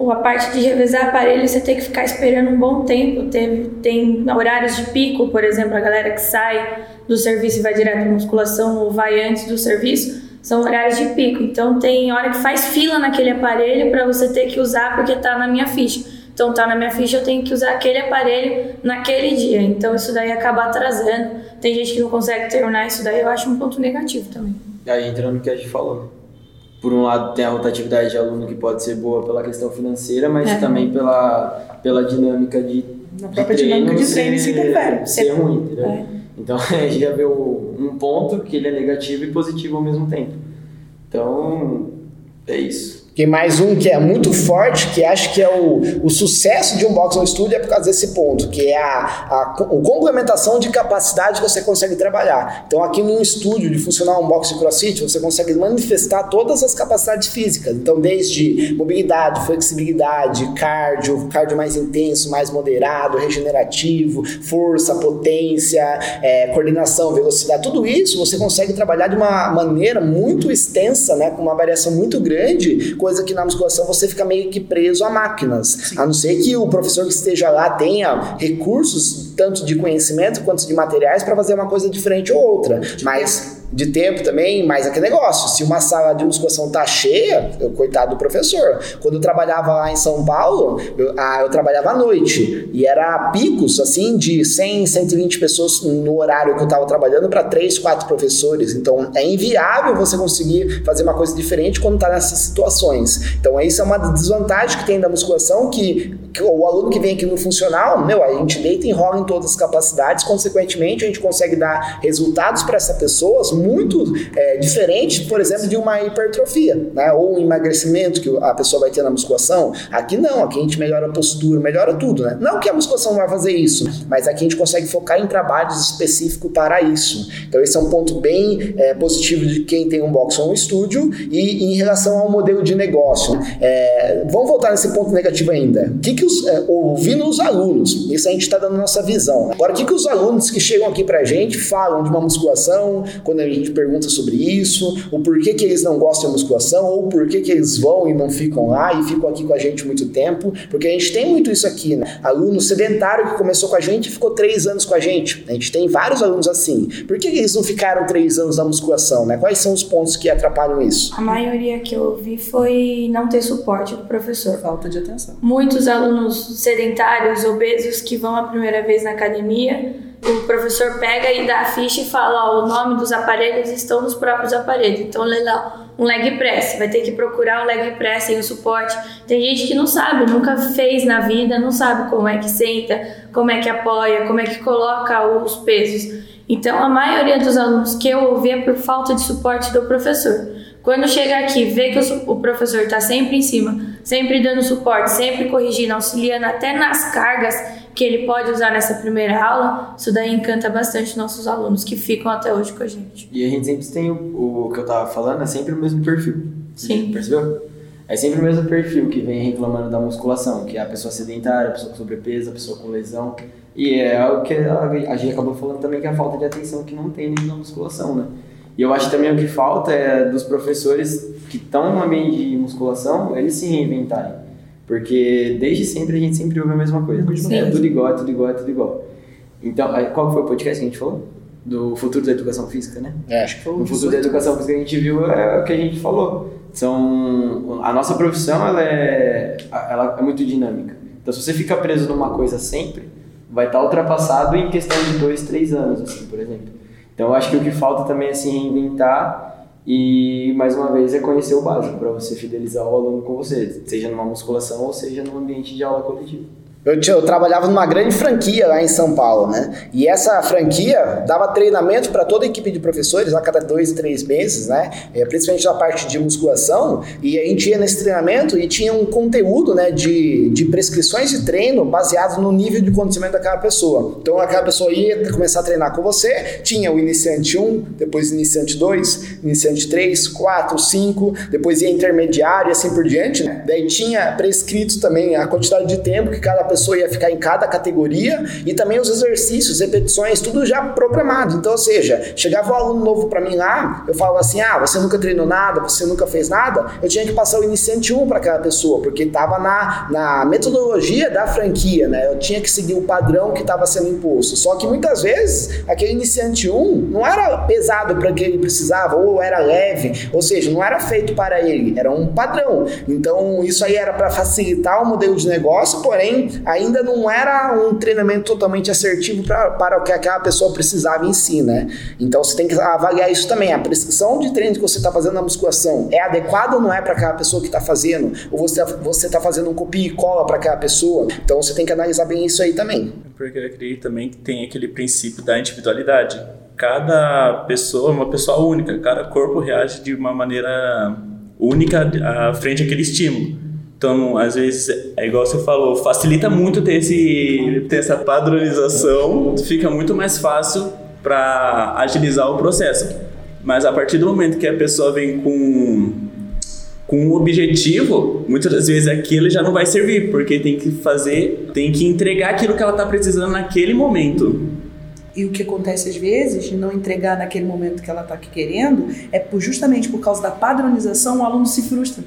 D: a parte de revezar aparelho, você tem que ficar esperando um bom tempo. Tem, tem horários de pico, por exemplo, a galera que sai do serviço e vai direto para musculação ou vai antes do serviço são horários de pico. Então tem hora que faz fila naquele aparelho para você ter que usar porque tá na minha ficha. Então tá na minha ficha, eu tenho que usar aquele aparelho naquele dia. Então isso daí acaba atrasando. Tem gente que não consegue terminar isso daí, eu acho um ponto negativo também.
E: Aí entra no que a gente falou. Por um lado tem a rotatividade de aluno que pode ser boa pela questão financeira, mas é. também pela, pela dinâmica de,
B: na própria de treino dinâmica de treino se interfere.
E: Ser ruim, entendeu? É. Então a gente já vê um ponto que ele é negativo e positivo ao mesmo tempo. Então é isso.
A: Tem mais um que é muito forte, que acho que é o, o sucesso de um box no estúdio é por causa desse ponto, que é a, a, a complementação de capacidade que você consegue trabalhar. Então, aqui num estúdio de funcionar um box de crossfit, você consegue manifestar todas as capacidades físicas. Então, desde mobilidade, flexibilidade, cardio, cardio mais intenso, mais moderado, regenerativo, força, potência, é, coordenação, velocidade, tudo isso você consegue trabalhar de uma maneira muito extensa, né, com uma variação muito grande, com coisa que na musculação você fica meio que preso a máquinas. Sim. A não ser que o professor que esteja lá tenha recursos, tanto de conhecimento quanto de materiais, para fazer uma coisa diferente ou outra. Mas de tempo também, mas aquele negócio, se uma sala de musculação tá cheia, eu, coitado do professor. Quando eu trabalhava lá em São Paulo, eu, ah, eu trabalhava à noite e era picos assim de 100, 120 pessoas no horário que eu estava trabalhando para 3, 4 professores. Então é inviável você conseguir fazer uma coisa diferente quando está nessas situações. Então isso é uma desvantagem que tem da musculação que, que o aluno que vem aqui no funcional, meu, a gente deita e enrola em todas as capacidades, consequentemente a gente consegue dar resultados para essa pessoa muito é, diferente, por exemplo, de uma hipertrofia, né? ou um emagrecimento que a pessoa vai ter na musculação. Aqui não, aqui a gente melhora a postura, melhora tudo. Né? Não que a musculação vai fazer isso, mas aqui a gente consegue focar em trabalhos específicos para isso. Então, esse é um ponto bem é, positivo de quem tem um box ou um estúdio e, em relação ao modelo de negócio. É, vamos voltar nesse ponto negativo ainda. O que, que os, é, ouvindo os alunos, isso a gente está dando nossa visão. Agora, o que, que os alunos que chegam aqui para a gente falam de uma musculação, quando a gente pergunta sobre isso, o porquê que eles não gostam de musculação, ou por que eles vão e não ficam lá e ficam aqui com a gente muito tempo, porque a gente tem muito isso aqui, né? Aluno sedentário que começou com a gente e ficou três anos com a gente. A gente tem vários alunos assim. Por que eles não ficaram três anos na musculação, né? Quais são os pontos que atrapalham isso?
D: A maioria que eu vi foi não ter suporte do professor.
B: Falta de atenção.
D: Muitos alunos sedentários, obesos, que vão a primeira vez na academia o professor pega e dá a ficha e fala, ó, o nome dos aparelhos estão nos próprios aparelhos. Então, lê lá, um leg press, vai ter que procurar o leg press sem o suporte. Tem gente que não sabe, nunca fez na vida, não sabe como é que senta, como é que apoia, como é que coloca os pesos. Então, a maioria dos alunos que eu ouvi é por falta de suporte do professor. Quando chega aqui, vê que o, professor está sempre em cima, sempre dando suporte, sempre corrigindo, auxiliando até nas cargas que ele pode usar nessa primeira aula, isso daí encanta bastante nossos alunos que ficam até hoje com a gente.
E: E a gente sempre tem o, o que eu tava falando, é sempre o mesmo perfil.
D: Sim.
E: Percebeu? É sempre o mesmo perfil que vem reclamando da musculação, que é a pessoa sedentária, a pessoa com sobrepeso, a pessoa com lesão. E é o que a gente acabou falando também, que é a falta de atenção que não tem da musculação, né? E eu acho também o que falta é dos professores que estão no ambiente de musculação, eles se reinventarem. Porque desde sempre a gente sempre ouve a mesma coisa. Sim. É tudo igual, é tudo igual, é tudo igual. Então, qual foi o podcast que a gente falou? do futuro da educação física, né?
A: É.
B: Acho que foi
E: O
B: o
E: futuro da
B: 18.
E: educação física que a gente viu é o que a gente falou. São a nossa profissão ela é ela é muito dinâmica. Então se você fica preso numa coisa sempre, vai estar ultrapassado em questão de dois, três anos, assim, por exemplo. Então eu acho que o que falta também é se reinventar e mais uma vez é conhecer o básico para você fidelizar o aluno com você, seja numa musculação ou seja num ambiente de aula coletiva.
A: Eu, eu trabalhava numa grande franquia lá em São Paulo, né? E essa franquia dava treinamento para toda a equipe de professores a cada dois, três meses, né? É, principalmente na parte de musculação. E a gente ia nesse treinamento e tinha um conteúdo, né, de, de prescrições de treino baseado no nível de conhecimento daquela pessoa. Então aquela pessoa ia começar a treinar com você, tinha o iniciante 1, depois iniciante 2, iniciante 3, 4, 5, depois ia intermediário e assim por diante, né? Daí tinha prescrito também a quantidade de tempo que cada pessoa ia ficar em cada categoria e também os exercícios, repetições, tudo já programado. Então, ou seja, chegava um aluno novo para mim lá, eu falava assim: ah, você nunca treinou nada, você nunca fez nada, eu tinha que passar o iniciante 1 para aquela pessoa, porque estava na, na metodologia da franquia, né? Eu tinha que seguir o padrão que estava sendo imposto. Só que muitas vezes aquele iniciante 1 não era pesado para que ele precisava, ou era leve, ou seja, não era feito para ele, era um padrão. Então, isso aí era para facilitar o modelo de negócio, porém, ainda não era um treinamento totalmente assertivo pra, para o que aquela pessoa precisava em si, né? Então, você tem que avaliar isso também. A prescrição de treino que você está fazendo na musculação é adequada ou não é para aquela pessoa que está fazendo? Ou você está fazendo um copia e cola para aquela pessoa? Então, você tem que analisar bem isso aí também.
C: Porque eu acredito também que tem aquele princípio da individualidade. Cada pessoa é uma pessoa única, cada corpo reage de uma maneira única à frente àquele estímulo. Então, às vezes, é igual você falou, facilita muito ter, esse, ter essa padronização, fica muito mais fácil para agilizar o processo. Mas a partir do momento que a pessoa vem com com um objetivo, muitas das vezes aquilo já não vai servir, porque tem que fazer, tem que entregar aquilo que ela está precisando naquele momento.
B: E o que acontece às vezes, de não entregar naquele momento que ela está querendo, é justamente por causa da padronização, o aluno se frustra.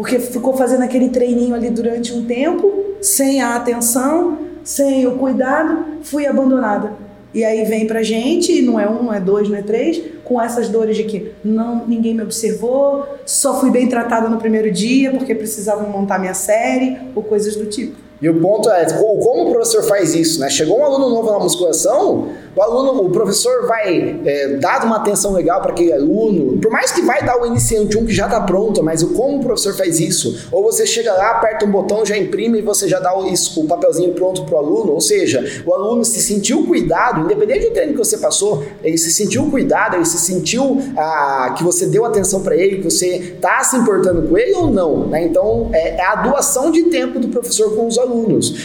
B: Porque ficou fazendo aquele treininho ali durante um tempo, sem a atenção, sem o cuidado, fui abandonada. E aí vem pra gente, não é um, não é dois, não é três, com essas dores de que não, ninguém me observou, só fui bem tratada no primeiro dia porque precisavam montar minha série, ou coisas do tipo.
A: E o ponto é, co- como o professor faz isso, né? Chegou um aluno novo na musculação, o aluno, o professor vai é, dar uma atenção legal para aquele aluno, por mais que vai dar o iniciante um que já está pronto, mas o como o professor faz isso? Ou você chega lá, aperta um botão, já imprime e você já dá o, isso, o papelzinho pronto pro aluno, ou seja, o aluno se sentiu cuidado, independente do treino que você passou, ele se sentiu cuidado, ele se sentiu ah, que você deu atenção para ele, que você está se importando com ele ou não, né? Então é, é a doação de tempo do professor com os alunos.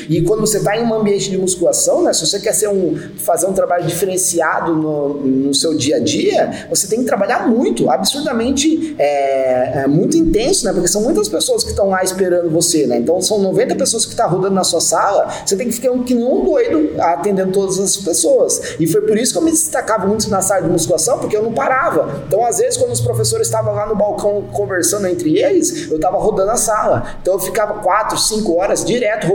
A: E quando você está em um ambiente de musculação, né? Se você quer ser um, fazer um trabalho diferenciado no, no seu dia a dia, você tem que trabalhar muito, absurdamente é, é, muito intenso, né? Porque são muitas pessoas que estão lá esperando você, né? Então são 90 pessoas que estão rodando na sua sala, você tem que ficar um, que nem um doido atendendo todas as pessoas. E foi por isso que eu me destacava muito na sala de musculação, porque eu não parava. Então, às vezes, quando os professores estavam lá no balcão conversando entre eles, eu estava rodando a sala. Então, eu ficava 4, 5 horas direto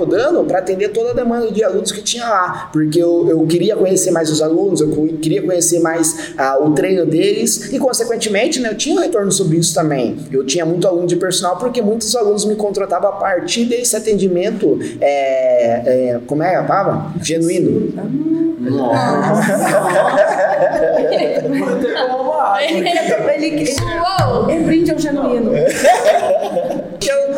A: para atender toda a demanda de alunos que tinha lá, porque eu, eu queria conhecer mais os alunos, eu queria conhecer mais ah, o treino deles e, consequentemente, né, eu tinha um retorno sobre isso também. Eu tinha muito aluno de personal porque muitos alunos me contratavam a partir desse atendimento, é, é, como é a palavra? Genuíno.
B: Ele, ele, ele brinde ao genuíno.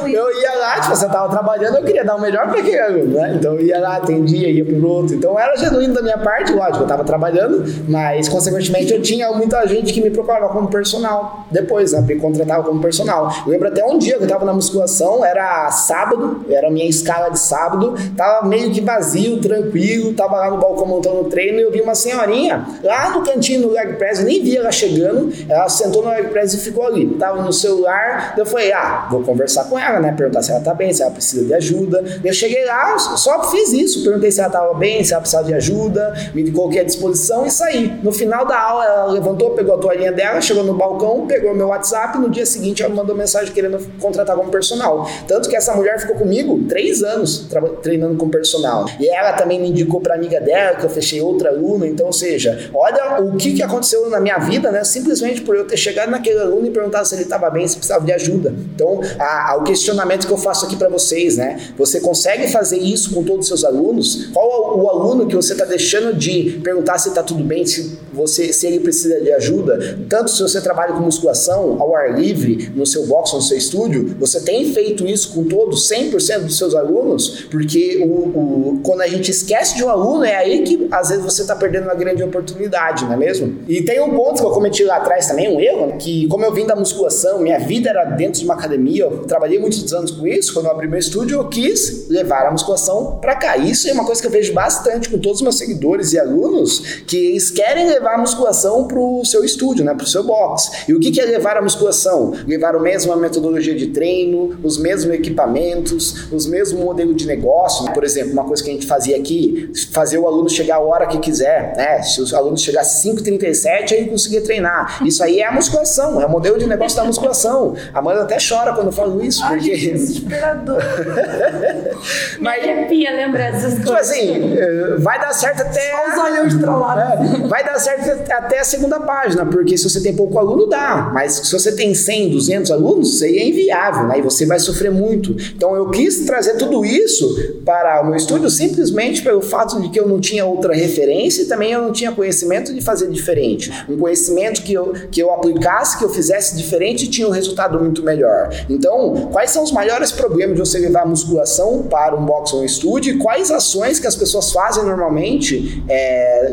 A: Eu, ia lá, tipo, você tava trabalhando, eu queria dar o melhor para aquele aluno, né? Então eu ia lá, atendia, ia pro outro. Então era genuíno da minha parte, lógico, eu tava trabalhando, mas consequentemente eu tinha muita gente que me procurava como personal. Depois, né? Me contratava como personal. Eu lembro até um dia que eu tava na musculação, era sábado, era a minha escala de sábado, tava meio que vazio, tranquilo, tava lá no balcão montando o treino e eu vi uma senhorinha lá no cantinho no leg press, eu nem vi ela chegando, ela sentou no leg press e ficou ali. Tava no celular, eu falei, ah, vou conversar com ela, né? Perguntar se ela tá bem, se ela precisa de ajuda. Eu cheguei lá, só fiz isso, perguntei se ela tava bem, se ela precisava de ajuda, me coloquei à disposição e saí. No final da aula, ela levantou, pegou a toalhinha dela, chegou no balcão, pegou meu WhatsApp, no dia seguinte ela me mandou mensagem querendo contratar como personal. Tanto que essa mulher ficou comigo três anos treinando com personal. E ela também me indicou pra amiga dela, que eu fechei outra aluna, então, ou seja, olha o que, que aconteceu na minha vida, né? Simplesmente por eu ter chegado naquele aluno e perguntado se ele estava bem, se precisava de ajuda. Então, a, a, o questionamento que eu faço aqui para vocês, né? Você consegue fazer isso com todos os seus alunos? Qual o, aluno que você está deixando de perguntar se está tudo bem, se, você, se ele precisa de ajuda? Tanto se você trabalha com musculação ao ar livre, no seu box, no seu estúdio, você tem feito isso com todos, 100% dos seus alunos? Porque o, o, quando a gente esquece de um aluno, é aí que às vezes você está perdendo uma grande oportunidade, não é mesmo? E tem um ponto que eu cometi lá atrás também, um erro, que como eu vim da musculação, minha vida era dentro de uma academia, eu trabalhei muitos anos com isso, quando eu abri meu estúdio, eu quis levar a musculação para cá. Isso é uma coisa que eu vejo bastante com todos os meus seguidores e alunos, que eles querem levar a musculação para o seu estúdio, né, para o seu box. E o que é levar a musculação? Levar a mesma metodologia de treino, os mesmos equipamentos, os mesmos modelos de negócio. Por exemplo, uma coisa que a gente fazia aqui, fazer o aluno chegar a hora que quiser, né? Se os alunos chegassem 5h37, aí conseguia treinar. Isso aí é a musculação, é o modelo de negócio da musculação. A Amanda até chora quando eu falo isso,
B: Ai,
A: porque.
B: que desesperador.
D: Me arrepia lembrar dessas
A: Tipo
D: coisas.
A: assim, eh, vai dar certo até.
B: Só os olhos estralados.
A: É, vai dar certo até a segunda página, porque se você tem pouco aluno, dá. Mas se você tem 100, 200 alunos, isso aí é inviável, né? E você vai sofrer muito. Então eu quis trazer tudo isso para o meu estúdio simplesmente pelo fato de que eu não tinha outra referência e também eu não tinha conhecimento de fazer diferente. Um conhecimento que eu, que eu aplicasse, que eu fizesse diferente tinha um resultado muito melhor. Então, quais são os maiores problemas de você levar a musculação para um box ou um estúdio e quais ações que as pessoas fazem normalmente é,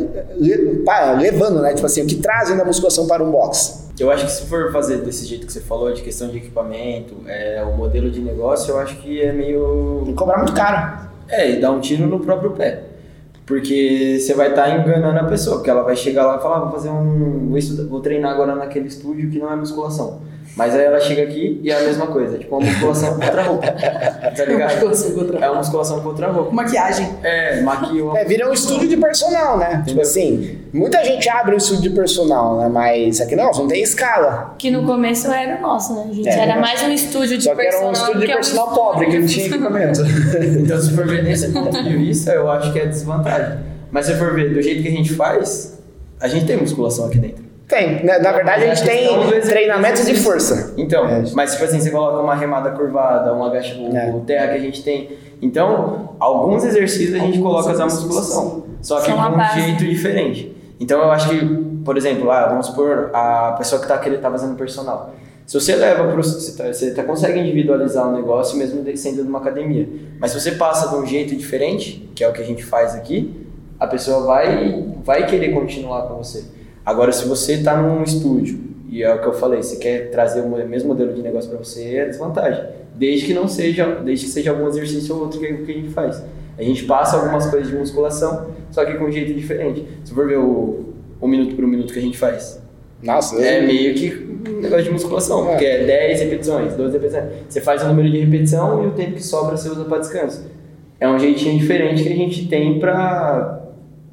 A: pá, levando, né? Tipo assim, o que trazem da musculação para um box?
E: Eu acho que se for fazer desse jeito que você falou, de questão de equipamento, é, o modelo de negócio, eu acho que é meio.
A: Tem que cobrar muito caro.
E: É, e dar um tiro no próprio pé. Porque você vai estar enganando a pessoa, porque ela vai chegar lá e falar, ah, vou fazer um. Vou, estudar- vou treinar agora naquele estúdio que não é musculação. Mas aí ela chega aqui e é a mesma coisa, tipo uma musculação com outra roupa. Tá ligado?
B: Musculação outra
E: É uma musculação com outra roupa.
B: Maquiagem.
E: É, maquiou.
A: É, vira um estúdio de personal, né? Tipo assim, muita gente abre um estúdio de personal, né? Mas aqui não, não tem escala.
D: Que no começo era o nosso, né? A gente
A: É,
D: era
A: né?
D: mais um estúdio de
A: Só que era
D: personal.
A: um estúdio de
D: que é um
A: personal pobre, que não tinha
D: personal.
A: equipamento.
E: Então, se for ver desse ponto de vista, eu acho que é desvantagem. Mas se for ver do jeito que a gente faz, a gente tem musculação aqui dentro.
A: Tem, né? na verdade a gente tem
E: questão do exercício.
A: treinamento de força.
E: Então,
A: É.
E: mas tipo assim, você coloca uma remada curvada, um agacha, o,
A: É.
E: o terra que a gente tem. Então, alguns exercícios a gente
B: Alguns
E: coloca a
B: exercícios,
E: musculação. Só que de um
D: base.
E: jeito diferente. Então eu acho que, por exemplo, ah, vamos supor, a pessoa que tá, querendo, tá fazendo personal. Se você leva para você, tá, você tá, consegue individualizar o negócio mesmo de- sendo numa academia. Mas se você passa de um jeito diferente, que é o que a gente faz aqui, a pessoa vai, vai querer continuar com você. Agora, se você está num estúdio, e é o que eu falei, você quer trazer o mesmo modelo de negócio para você, é desvantagem. Desde que não seja, desde que seja algum exercício ou outro que, é o que a gente faz. A gente passa algumas coisas de musculação, só que com um jeito diferente. Se for ver o, o minuto por um minuto que a gente faz,
A: Nossa,
E: é
A: eu-
E: meio que um negócio de musculação,
A: É.
E: porque é 10 repetições, 12 repetições. Você faz o número de repetição e o tempo que sobra você usa para descanso. É um jeitinho diferente que a gente tem para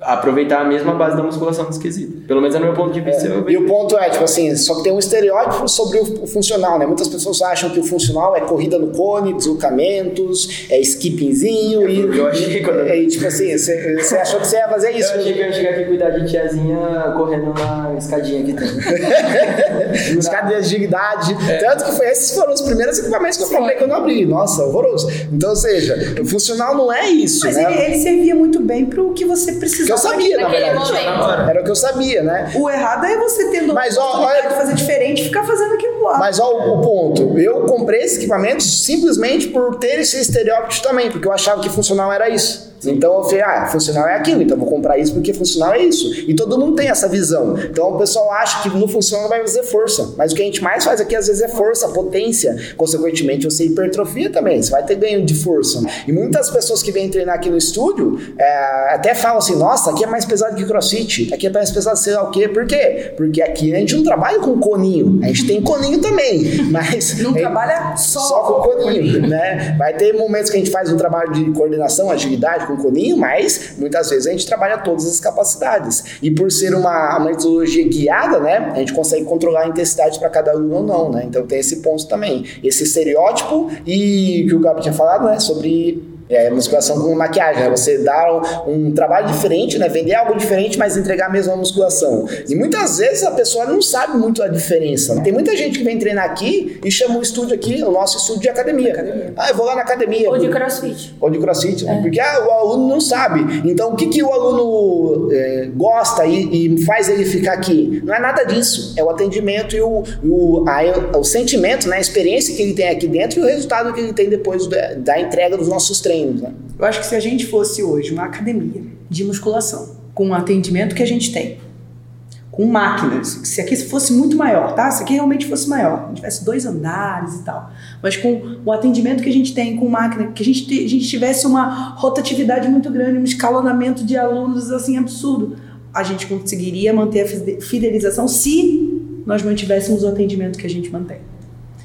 E: aproveitar a mesma base da musculação desse quesito. Pelo menos é no meu ponto de vista. eu
A: E o ponto é, tipo assim, só que tem um estereótipo sobre o o funcional, né? Muitas pessoas acham que o funcional é corrida no cone, deslocamentos, é skippingzinho e.
E: Eu achei quando-
A: e, e, tipo assim, você achou que você ia fazer
E: Eu
A: isso.
E: achei que eu ia chegar aqui e cuidar de tiazinha correndo na escadinha que tem.
A: Cadeias de idade.
E: É.
A: Tanto que foi, esses foram os primeiros equipamentos que eu comprei quando eu abri. Nossa, horroroso. Então, ou seja, o funcional não é isso,
B: Mas
A: né?
B: ele, ele servia muito bem pro que você
A: Que eu
B: precisava.
A: sabia, na
D: Naquele
A: verdade.
D: momento.
A: Era o que eu sabia, né?
B: O errado é você tendo
A: Mas, ó, olha-
B: fazer diferente e ficar fazendo aquilo lá.
A: Mas ó, o, o ponto. Eu comprei esses equipamentos simplesmente por ter esse estereótipo também, porque eu achava que funcional era isso. Então eu falei, ah, funcional é aquilo, então vou comprar isso porque funcional é isso. E todo mundo tem essa visão. Então o pessoal acha que no funcional vai fazer força. Mas o que a gente mais faz aqui às vezes é força, potência. Consequentemente, você hipertrofia também. Você vai ter ganho de força. E muitas pessoas que vêm treinar aqui no estúdio é, até falam assim: nossa, aqui é mais pesado que crossfit, aqui é mais pesado sei lá o quê. Por quê? Porque aqui a gente não trabalha com coninho. A gente tem coninho também. Mas.
B: Não trabalha só,
A: só com coninho, né? Vai ter momentos que a gente faz um trabalho de coordenação, agilidade com coninho, mas muitas vezes a gente trabalha todas as capacidades. E por ser uma, uma metodologia guiada, né, a gente consegue controlar a intensidade para cada aluno ou não, né? Então tem esse ponto também. Esse estereótipo e que o Gabi tinha falado, né, sobre é, musculação com maquiagem, né? Você dar um, um, trabalho diferente, né? Vender algo diferente, mas entregar a mesma musculação. E muitas vezes a pessoa não sabe muito a diferença. Tem muita gente que vem treinar aqui e chama o estúdio aqui, o nosso estúdio de academia. academia. Ah, eu vou lá na academia.
D: Ou de crossfit.
A: Ou de crossfit. É. Porque ah, o aluno não sabe. Então o que, que o aluno é, gosta e, e, faz ele ficar aqui? Não é nada disso. É o atendimento e o, o, a, o sentimento, né? a experiência que ele tem aqui dentro e o resultado que ele tem depois da, da entrega dos nossos treinos Né?
B: Eu acho que se a gente fosse hoje uma academia de musculação, com o atendimento que a gente tem, com máquinas, se aqui fosse muito maior, tá? Se aqui realmente fosse maior, tivesse dois andares e tal, mas com o atendimento que a gente tem, com máquina, que a gente, a gente tivesse uma rotatividade muito grande, um escalonamento de alunos assim absurdo, a gente conseguiria manter a fidelização se nós mantivéssemos o atendimento que a gente mantém.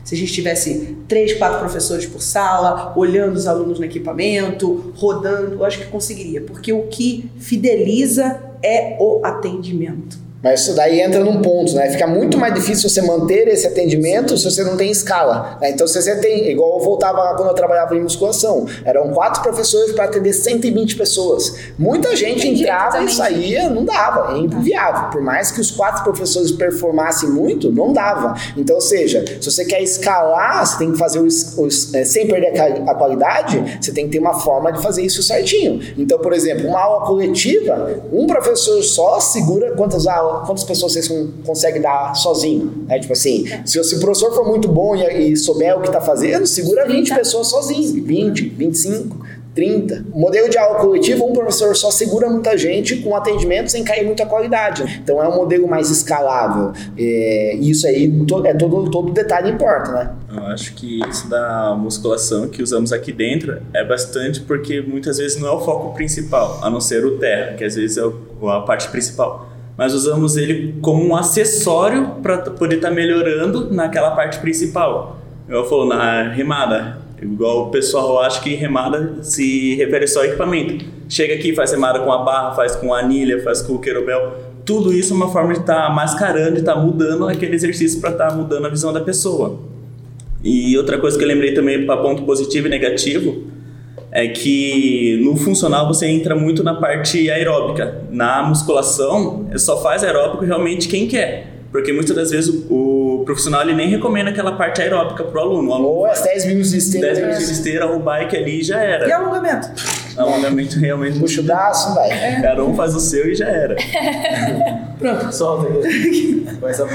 B: Se a gente tivesse três, quatro professores por sala, olhando os alunos no equipamento, rodando, eu acho que conseguiria, porque o que fideliza é o atendimento.
A: Mas isso daí entra num ponto, né? Fica muito mais difícil você manter esse atendimento se você não tem escala. Né? Então, se você tem, igual eu voltava quando eu trabalhava em musculação, eram quatro professores para atender 120 pessoas. Muita gente entrava e saía, não dava, é inviável. Por mais que os quatro professores performassem muito, não dava. Então, ou seja, se você quer escalar, você tem que fazer os, os é, sem perder a qualidade, você tem que ter uma forma de fazer isso certinho. Então, por exemplo, uma aula coletiva, um professor só segura quantas aulas quantas pessoas vocês conseguem dar sozinho? Né? Tipo assim, se o professor for muito bom e, e souber o que está fazendo, segura 20 pessoas sozinho, 20, 25, 30. O modelo de aula coletivo, um professor só segura muita gente com atendimento sem cair muita qualidade. Então é um modelo mais escalável. É, isso aí é todo, todo detalhe importa, né?
C: Eu acho que isso da musculação que usamos aqui dentro é bastante porque muitas vezes não é o foco principal, a não ser o terra, que às vezes é a parte principal mas usamos ele como um acessório para poder estar tá melhorando naquela parte principal. Eu falo na remada, igual o pessoal acha que remada se refere só a equipamento. Chega aqui, faz remada com a barra, faz com a anilha, faz com o querobel. Tudo isso é uma forma de estar tá mascarando, de estar tá mudando aquele exercício para estar tá mudando a visão da pessoa. E outra coisa que eu lembrei também para ponto positivo e negativo é que no funcional você entra muito na parte aeróbica. Na musculação, só faz aeróbico realmente quem quer. Porque muitas das vezes o, o profissional ele nem recomenda aquela parte aeróbica pro aluno. O aluno
A: Ou as 10 minutos de esteira.
C: 10 minutos de esteira, o bike ali já era.
B: E alongamento?
C: Alongamento realmente.
A: Puxa o braço, vai.
C: É. Cada um faz o seu e já era.
E: Pronto, solta aí. Vai essa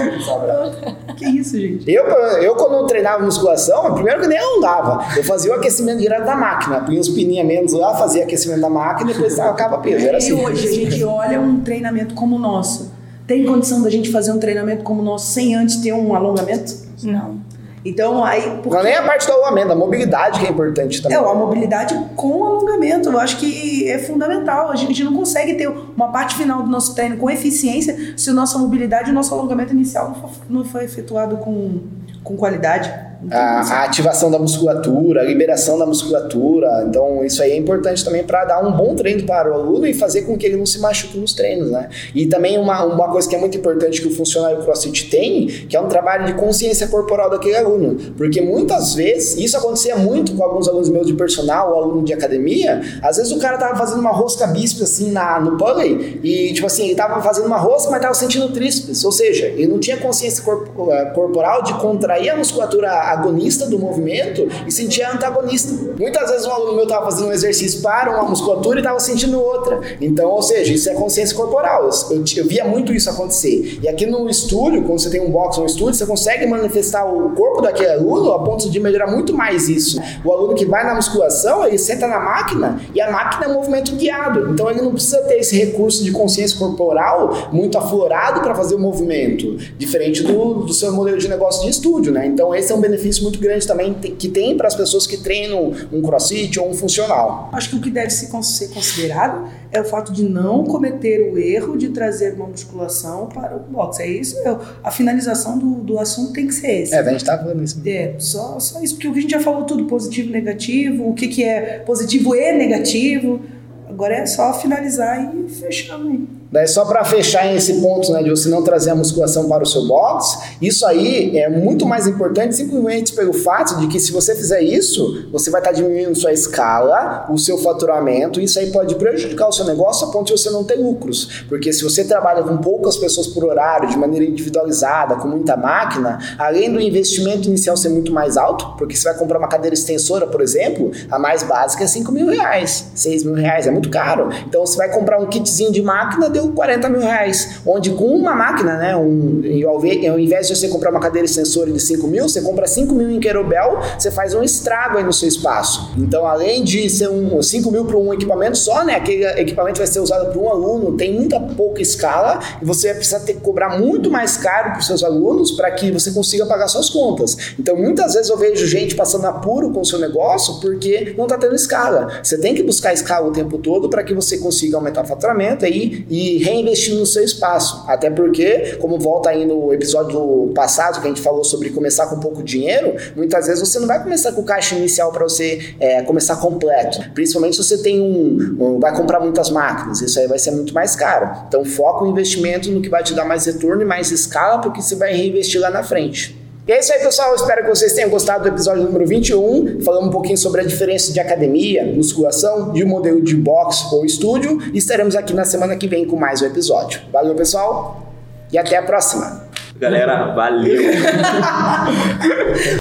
B: Que isso, gente?
A: Eu, eu, quando treinava musculação, primeiro que nem andava. Eu fazia o aquecimento direto da máquina. Punha os pininhos menos lá, fazia aquecimento da máquina e depois tacava peso. Era assim.
B: E hoje a gente olha um treinamento como o nosso tem condição da gente fazer um treinamento como o nosso sem antes ter um alongamento?
D: Não.
B: Então, aí.
A: Porque... Não é nem a parte do alongamento, a mobilidade que é importante também.
B: É, a mobilidade com alongamento. Eu acho que é fundamental. A gente não consegue ter uma parte final do nosso treino com eficiência se a nossa mobilidade e o nosso alongamento inicial não foi, não foi efetuado com, com qualidade
A: a, a, ativação da musculatura, a liberação da musculatura. Então, isso aí é importante também para dar um bom treino para o aluno e fazer com que ele não se machuque nos treinos, né? E também uma, uma coisa que é muito importante que o funcionário CrossFit tem, que é um trabalho de consciência corporal daquele aluno. Porque muitas vezes, isso acontecia muito com alguns alunos meus de personal, ou aluno de academia, às vezes o cara tava fazendo uma rosca bíceps assim na, no pulley e, tipo assim, ele tava fazendo uma rosca, mas tava sentindo tríceps. Ou seja, ele não tinha consciência corp, eh, corporal de contrair a musculatura agonista do movimento e sentia antagonista. Muitas vezes um aluno meu estava fazendo um exercício para uma musculatura e estava sentindo outra. Então, ou seja, isso é consciência corporal. Eu, eu, via muito isso acontecer. E aqui no estúdio, quando você tem um box um estúdio, você consegue manifestar o corpo daquele aluno a ponto de melhorar muito mais isso. O aluno que vai na musculação, ele senta na máquina e a máquina é um movimento guiado. Então ele não precisa ter esse recurso de consciência corporal muito aflorado para fazer o movimento, diferente do, do seu modelo de negócio de estúdio, né? Então esse é um benefício muito grande também que tem para as pessoas que treinam um crossfit ou um funcional.
B: Acho que o que deve ser considerado é o fato de não cometer o erro de trazer uma musculação para o boxe. É isso, é, a finalização do, do assunto tem que ser esse.
A: É, a gente tá falando isso.
B: É, só, só isso, porque o que a gente já falou tudo, positivo e negativo, o que, que é positivo e negativo. Agora é só finalizar e fechar, né?
A: Daí só para fechar esse ponto né, de você não trazer a musculação para o seu box, isso aí é muito mais importante simplesmente pelo fato de que se você fizer isso, você vai estar tá diminuindo sua escala, o seu faturamento, e isso aí pode prejudicar o seu negócio a ponto de você não ter lucros. Porque se você trabalha com poucas pessoas por horário, de maneira individualizada, com muita máquina, além do investimento inicial ser muito mais alto, porque você vai comprar uma cadeira extensora, por exemplo, a mais básica é 5 mil reais, 6 mil reais, é muito caro. Então você vai comprar um kitzinho de máquina, deu 40 mil reais. Onde com uma máquina, né, um, ao invés de você comprar uma cadeira extensora de 5 mil, você compra 5 mil em querobel, você faz um estrago aí no seu espaço. Então, além de ser um 5 mil para um equipamento só, né, aquele equipamento vai ser usado por um aluno, tem muita pouca escala e você vai precisar ter que cobrar muito mais caro para os seus alunos para que você consiga pagar suas contas. Então, muitas vezes eu vejo gente passando apuro com o seu negócio porque não está tendo escala. Você tem que buscar escala o tempo todo para que você consiga aumentar o faturamento aí e reinvestindo no seu espaço. Até porque, como volta aí no episódio passado que a gente falou sobre começar com pouco dinheiro, muitas vezes você não vai começar com o caixa inicial para você é, começar completo. Principalmente se você tem um, um, vai comprar muitas máquinas, isso aí vai ser muito mais caro. Então foca o investimento no que vai te dar mais retorno e mais escala, porque você vai reinvestir lá na frente. E é isso aí, pessoal. Espero que vocês tenham gostado do episódio número 21. Falamos um pouquinho sobre a diferença de academia, musculação e o modelo de box ou estúdio. E estaremos aqui na semana que vem com mais um episódio. Valeu, pessoal. E até a próxima.
C: Galera, valeu.